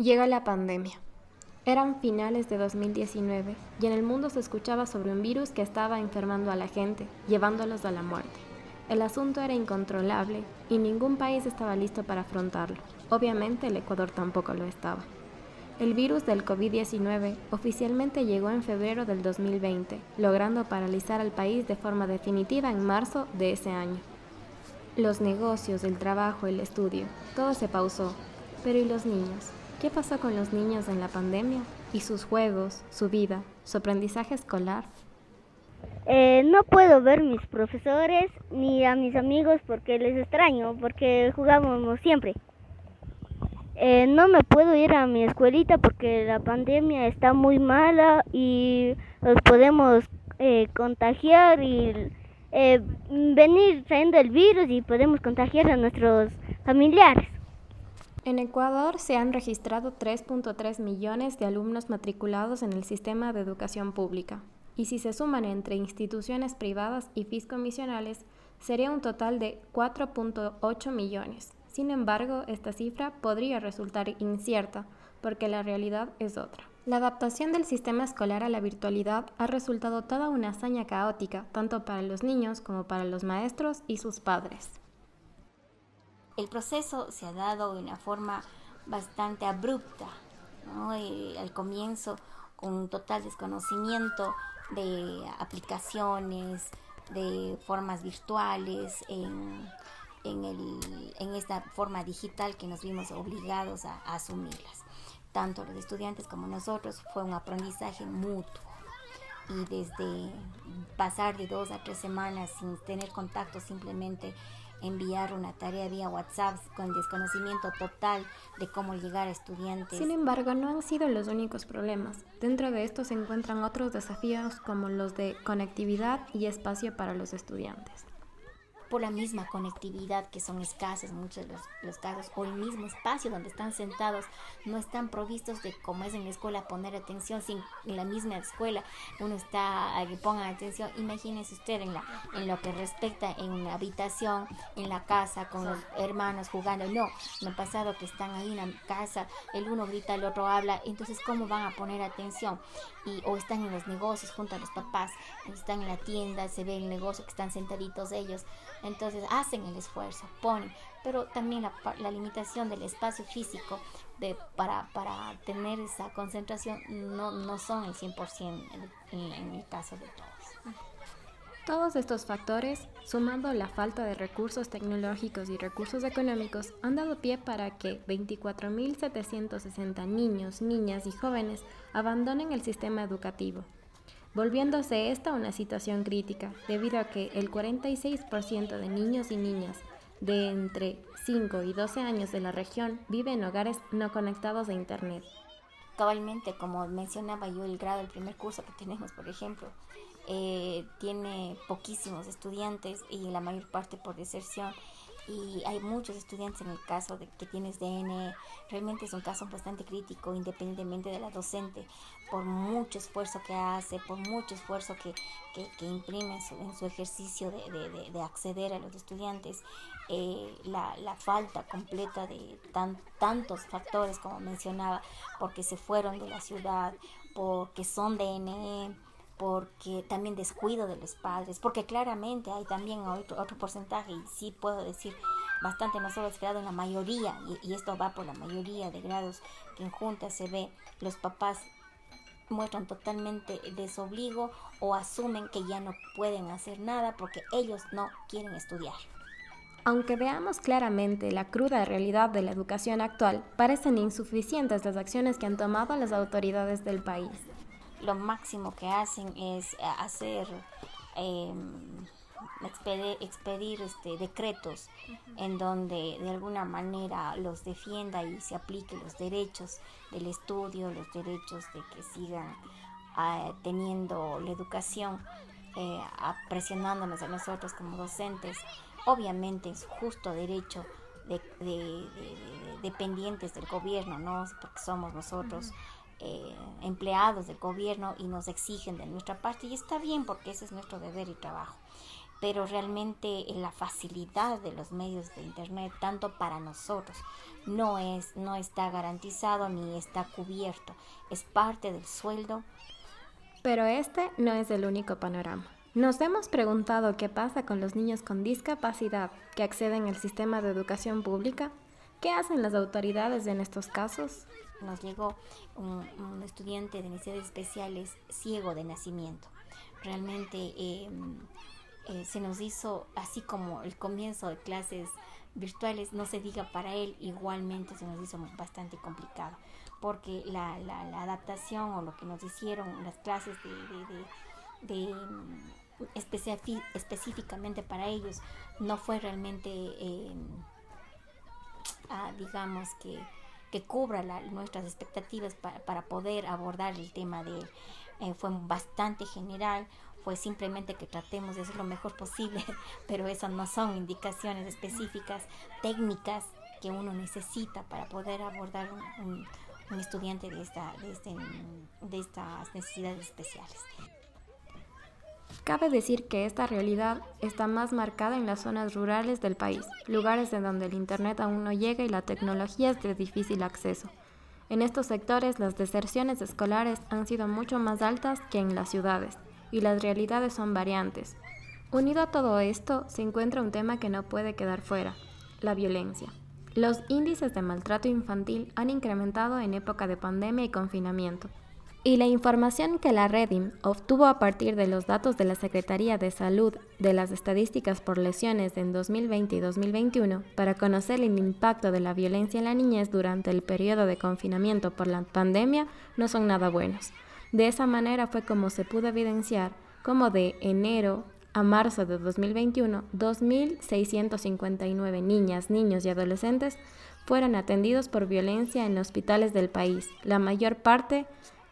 Llega la pandemia. Eran finales de 2019 y en el mundo se escuchaba sobre un virus que estaba enfermando a la gente, llevándolos a la muerte. El asunto era incontrolable y ningún país estaba listo para afrontarlo. Obviamente el Ecuador tampoco lo estaba. El virus del COVID-19 oficialmente llegó en febrero del 2020, logrando paralizar al país de forma definitiva en marzo de ese año. Los negocios, el trabajo, el estudio, todo se pausó. Pero ¿y los niños? ¿Qué pasó con los niños en la pandemia? ¿Y sus juegos, su vida, su aprendizaje escolar? Eh, no puedo ver mis profesores ni a mis amigos porque les extraño, porque jugábamos siempre. Eh, no me puedo ir a mi escuelita porque la pandemia está muy mala y nos podemos eh, contagiar y venir trayendo el virus y podemos contagiar a nuestros familiares. En Ecuador se han registrado 3.3 millones de alumnos matriculados en el sistema de educación pública, y si se suman entre instituciones privadas y fiscomisionales, sería un total de 4.8 millones. Sin embargo, esta cifra podría resultar incierta, porque la realidad es otra. La adaptación del sistema escolar a la virtualidad ha resultado toda una hazaña caótica, tanto para los niños como para los maestros y sus padres. El proceso se ha dado de una forma bastante abrupta, al comienzo con un total desconocimiento de aplicaciones, de formas virtuales, en, esta forma digital que nos vimos obligados a, a asumirlas. Tanto los estudiantes como nosotros fue un aprendizaje mutuo y desde pasar de dos a tres semanas sin tener contacto simplemente enviar una tarea vía WhatsApp con desconocimiento total de cómo llegar a estudiantes. Sin embargo, no han sido los únicos problemas. Dentro de esto se encuentran otros desafíos como los de conectividad y espacio para los estudiantes por la misma conectividad que son escasas muchos de los, casos o el mismo espacio donde están sentados no están provistos de como es en la escuela poner atención sin en la misma escuela uno está que pongan atención. Imagínense usted en la en lo que respecta en una habitación en la casa con los hermanos jugando. No me ha pasado que están ahí en la casa el uno grita el otro habla. Entonces cómo van a poner atención y o están en los negocios junto a los papás están en la tienda se ve el negocio que están sentaditos ellos entonces hacen el esfuerzo, ponen, pero también la, limitación del espacio físico de, para, para tener esa concentración no, no son el 100% en, en el caso de todos. Todos estos factores, sumando la falta de recursos tecnológicos y recursos económicos, han dado pie para que 24.760 niños, niñas y jóvenes abandonen el sistema educativo volviéndose esta una situación crítica, debido a que el 46% de niños y niñas de entre 5 y 12 años de la región vive en hogares no conectados a Internet. Cabalmente, como mencionaba yo, el grado del primer curso que tenemos, por ejemplo, eh, tiene poquísimos estudiantes y la mayor parte por deserción y hay muchos estudiantes en el caso de que tienes DN, realmente es un caso bastante crítico independientemente de la docente, por mucho esfuerzo que hace, por mucho esfuerzo que, que, imprime en su, ejercicio de, de, acceder a los estudiantes, eh, la, la, falta completa de tan, tantos factores como mencionaba, porque se fueron de la ciudad, porque son DNE, porque también descuido de los padres, porque claramente hay también otro, otro porcentaje, y sí puedo decir bastante más quedado en la mayoría, y, esto va por la mayoría de grados que en juntas se ve, los papás muestran totalmente desobligo o asumen que ya no pueden hacer nada porque ellos no quieren estudiar. Aunque veamos claramente la cruda realidad de la educación actual, parecen insuficientes las acciones que han tomado las autoridades del país lo máximo que hacen es eh, hacer em, expedir, este, decretos en donde de alguna manera los defienda y se aplique los derechos del estudio, los derechos de que sigan ah, teniendo la educación, eh, presionándonos a nosotros como docentes. Obviamente es justo derecho de, dependientes del gobierno, ¿no? Porque somos nosotros. Eh, empleados del gobierno y nos exigen de nuestra parte y está bien porque ese es nuestro deber y trabajo. pero realmente la facilidad de los medios de internet tanto para nosotros no es no está garantizado ni está cubierto es parte del sueldo pero este no es el único panorama nos hemos preguntado qué pasa con los niños con discapacidad que acceden al sistema de educación pública qué hacen las autoridades en estos casos nos llegó un, estudiante de necesidades especiales ciego de nacimiento. Realmente em, eh, se nos hizo así como el comienzo de clases virtuales, no se diga para él, igualmente se nos hizo bastante complicado, porque la, la, adaptación o lo que nos hicieron las clases de, de, mm, específicamente para ellos no fue realmente, em, ah, digamos, que, que cubra nuestras expectativas para, para, poder abordar el tema de él. Eh, fue bastante general, fue simplemente que tratemos de hacer lo mejor posible, pero esas no son indicaciones específicas, técnicas que uno necesita para poder abordar un, estudiante de, esta, de, este, de estas necesidades especiales. Cabe decir que esta realidad está más marcada en las zonas rurales del país, lugares en donde el Internet aún no llega y la tecnología es de difícil acceso. En estos sectores las deserciones escolares han sido mucho más altas que en las ciudades, y las realidades son variantes. Unido a todo esto se encuentra un tema que no puede quedar fuera, la violencia. Los índices de maltrato infantil han incrementado en época de pandemia y confinamiento. Y la información que la Redim obtuvo a partir de los datos de la Secretaría de Salud de las estadísticas por lesiones en 2020 y 2021 para conocer el impacto de la violencia en la niñez durante el periodo de confinamiento por la pandemia no son nada buenos. De esa manera fue como se pudo evidenciar como de enero a marzo de 2021, 2.659 niñas, niños y adolescentes fueron atendidos por violencia en hospitales del país. La mayor parte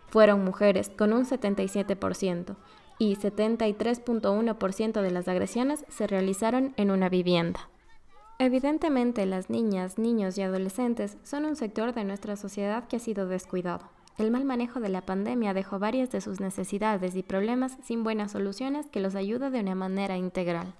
fueron mujeres, con un 77%, y 73.1% de las agresiones se realizaron en una vivienda. Evidentemente, las niñas, niños y adolescentes son un sector de nuestra sociedad que ha sido descuidado. El mal manejo de la pandemia dejó varias de sus necesidades y problemas sin buenas soluciones que los ayuda de una manera integral.